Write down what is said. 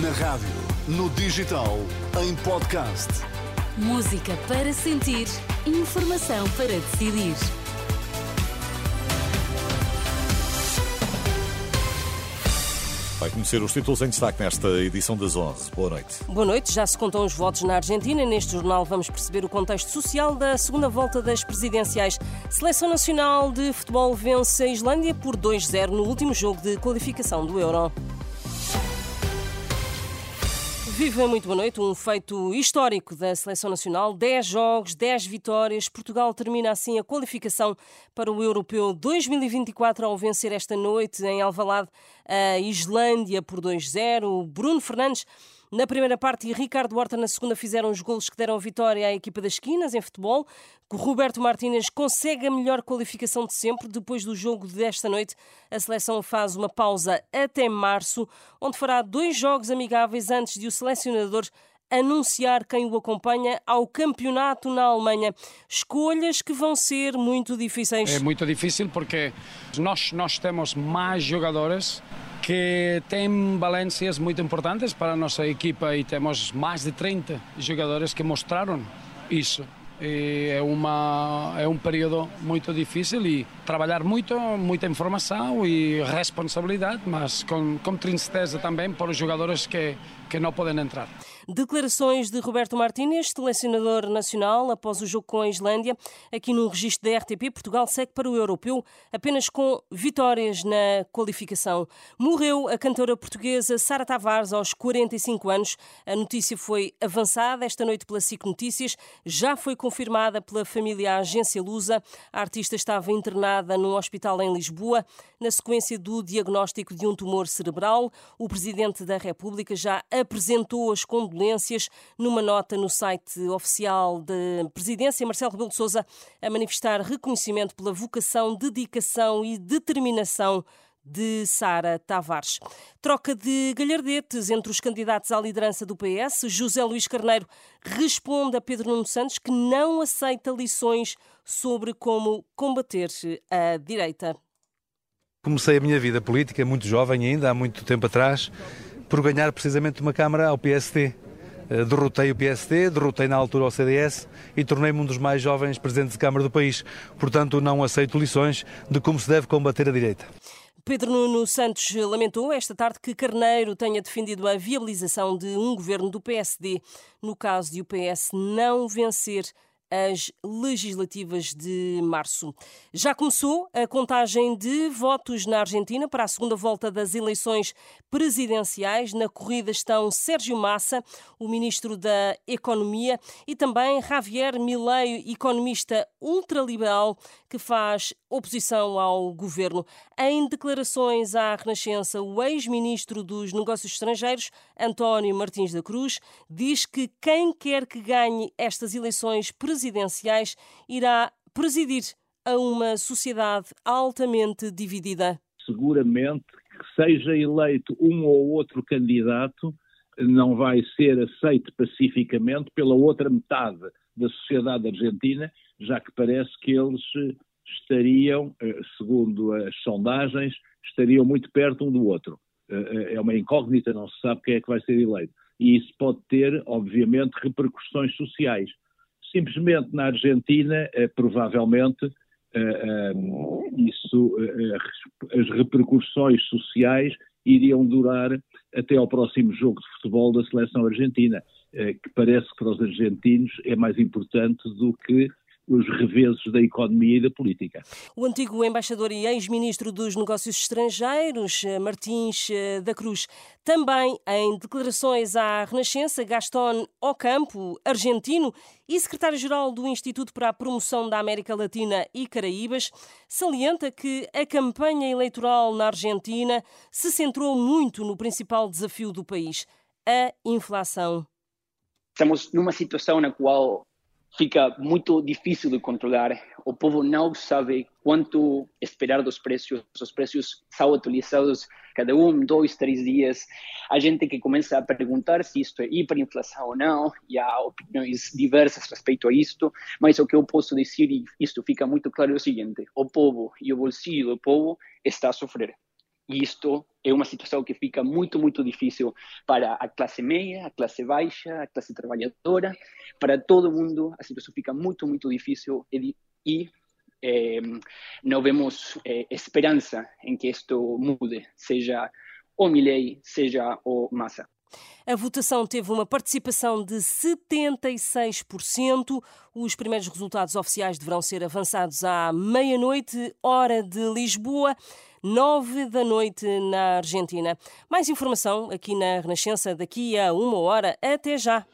Na rádio, no digital, em podcast. Música para sentir, informação para decidir. Vai conhecer os títulos em destaque nesta edição das 11. Boa noite. Boa noite. Já se contam os votos na Argentina. Neste jornal vamos perceber o contexto social da segunda volta das presidenciais. Seleção Nacional de Futebol vence a Islândia por 2-0 no último jogo de qualificação do Euro. Viva, muito boa noite. Um feito histórico da Seleção Nacional. 10 jogos, 10 vitórias. Portugal termina assim a qualificação para o Europeu 2024 ao vencer esta noite em Alvalade a Islândia por 2-0. Bruno Fernandes na primeira parte e Ricardo Horta na segunda fizeram os golos que deram vitória à equipa das esquinas em futebol. Roberto Martínez consegue a melhor qualificação de sempre. Depois do jogo desta noite, a seleção faz uma pausa até março, onde fará dois jogos amigáveis antes de o selecionador anunciar quem o acompanha ao campeonato na Alemanha. Escolhas que vão ser muito difíceis. É muito difícil porque nós, nós temos mais jogadores que ten valencias moito importantes para a nosa equipa e temos máis de 30 jogadores que mostraron iso. E é, uma, é um período muito difícil e trabalhar muito, muita informação e responsabilidade, mas com, com tristeza também para os jogadores que, que não podem entrar. Declarações de Roberto Martínez, selecionador nacional, após o jogo com a Islândia. Aqui no registro da RTP, Portugal segue para o europeu apenas com vitórias na qualificação. Morreu a cantora portuguesa Sara Tavares aos 45 anos. A notícia foi avançada esta noite pela SIC Notícias. Já foi confirmada pela família Agência Lusa. A artista estava internada num hospital em Lisboa na sequência do diagnóstico de um tumor cerebral. O Presidente da República já apresentou as condolências condolências numa nota no site oficial da Presidência. Marcelo Rebelo de Sousa a manifestar reconhecimento pela vocação, dedicação e determinação de Sara Tavares. Troca de galhardetes entre os candidatos à liderança do PS. José Luís Carneiro responde a Pedro Nuno Santos que não aceita lições sobre como combater a direita. Comecei a minha vida política muito jovem ainda, há muito tempo atrás, por ganhar precisamente uma Câmara ao PST. Eh, derrotei o PSD, derrotei na altura o CDS e tornei-me um dos mais jovens presidentes de Câmara do país. Portanto, não aceito lições de como se deve combater a direita. Pedro Nuno Santos lamentou esta tarde que Carneiro tenha defendido a viabilização de um governo do PSD no caso de o PS não vencer as legislativas de março. Já começou a contagem de votos na Argentina para a segunda volta das eleições presidenciais. Na corrida estão Sérgio Massa, o ministro da Economia, e também Javier Milei, economista ultraliberal que faz oposição ao governo. Em declarações à Renascença, o ex-ministro dos Negócios Estrangeiros, António Martins da Cruz, diz que quem quer que ganhe estas eleições presidenciais presidenciais irá presidir a uma sociedade altamente dividida. Seguramente que seja eleito um ou outro candidato, não vai ser aceito pacificamente pela outra metade da sociedade argentina, já que parece que eles estariam, eh, segundo as sondagens, estariam muito perto um do outro. Eh, eh, é uma incógnita, não se sabe quem é que vai ser eleito. E isso pode ter, obviamente, repercussões sociais simplesmente na Argentina, eh, provavelmente, eh, eh, isso, as repercussões sociais iriam durar até ao próximo jogo de futebol da seleção argentina, que parece que para os argentinos é mais importante do que os reveses da economia e da política. O antigo embaixador e ex-ministro dos Negócios Estrangeiros, eh, Martins eh, da Cruz, também em declarações à Renascença, Gaston Ocampo, argentino e secretário-geral do Instituto para a Promoção da América Latina e Caraíbas, salienta que a campanha eleitoral na Argentina se centrou muito no principal desafio do país, a inflação. Estamos numa situação na qual fica muito difícil de controlar. O povo não sabe quanto esperar dos preços. Os preços são atualizados cada um, dois, três dias. A gente que começa a perguntar se isto é hiperinflação ou não, e há opiniões diversas respeito a isto, mas o que eu posso dizer, e isto fica muito claro, é o seguinte: o povo e o bolsillo do povo está a sofrer. E isto é uma situação que fica muito, muito difícil para a classe média, a classe baixa, a classe trabalhadora, para todo mundo a situação fica muito, muito difícil e, e eh, não vemos eh, esperança em que isto mude, seja o Milley, seja o Massa. A votação teve uma participação de 76%. Os primeiros resultados oficiais deverão ser avançados à meia-noite, hora de Lisboa. Nove da noite na Argentina. Mais informação aqui na Renascença daqui a uma hora. Até já!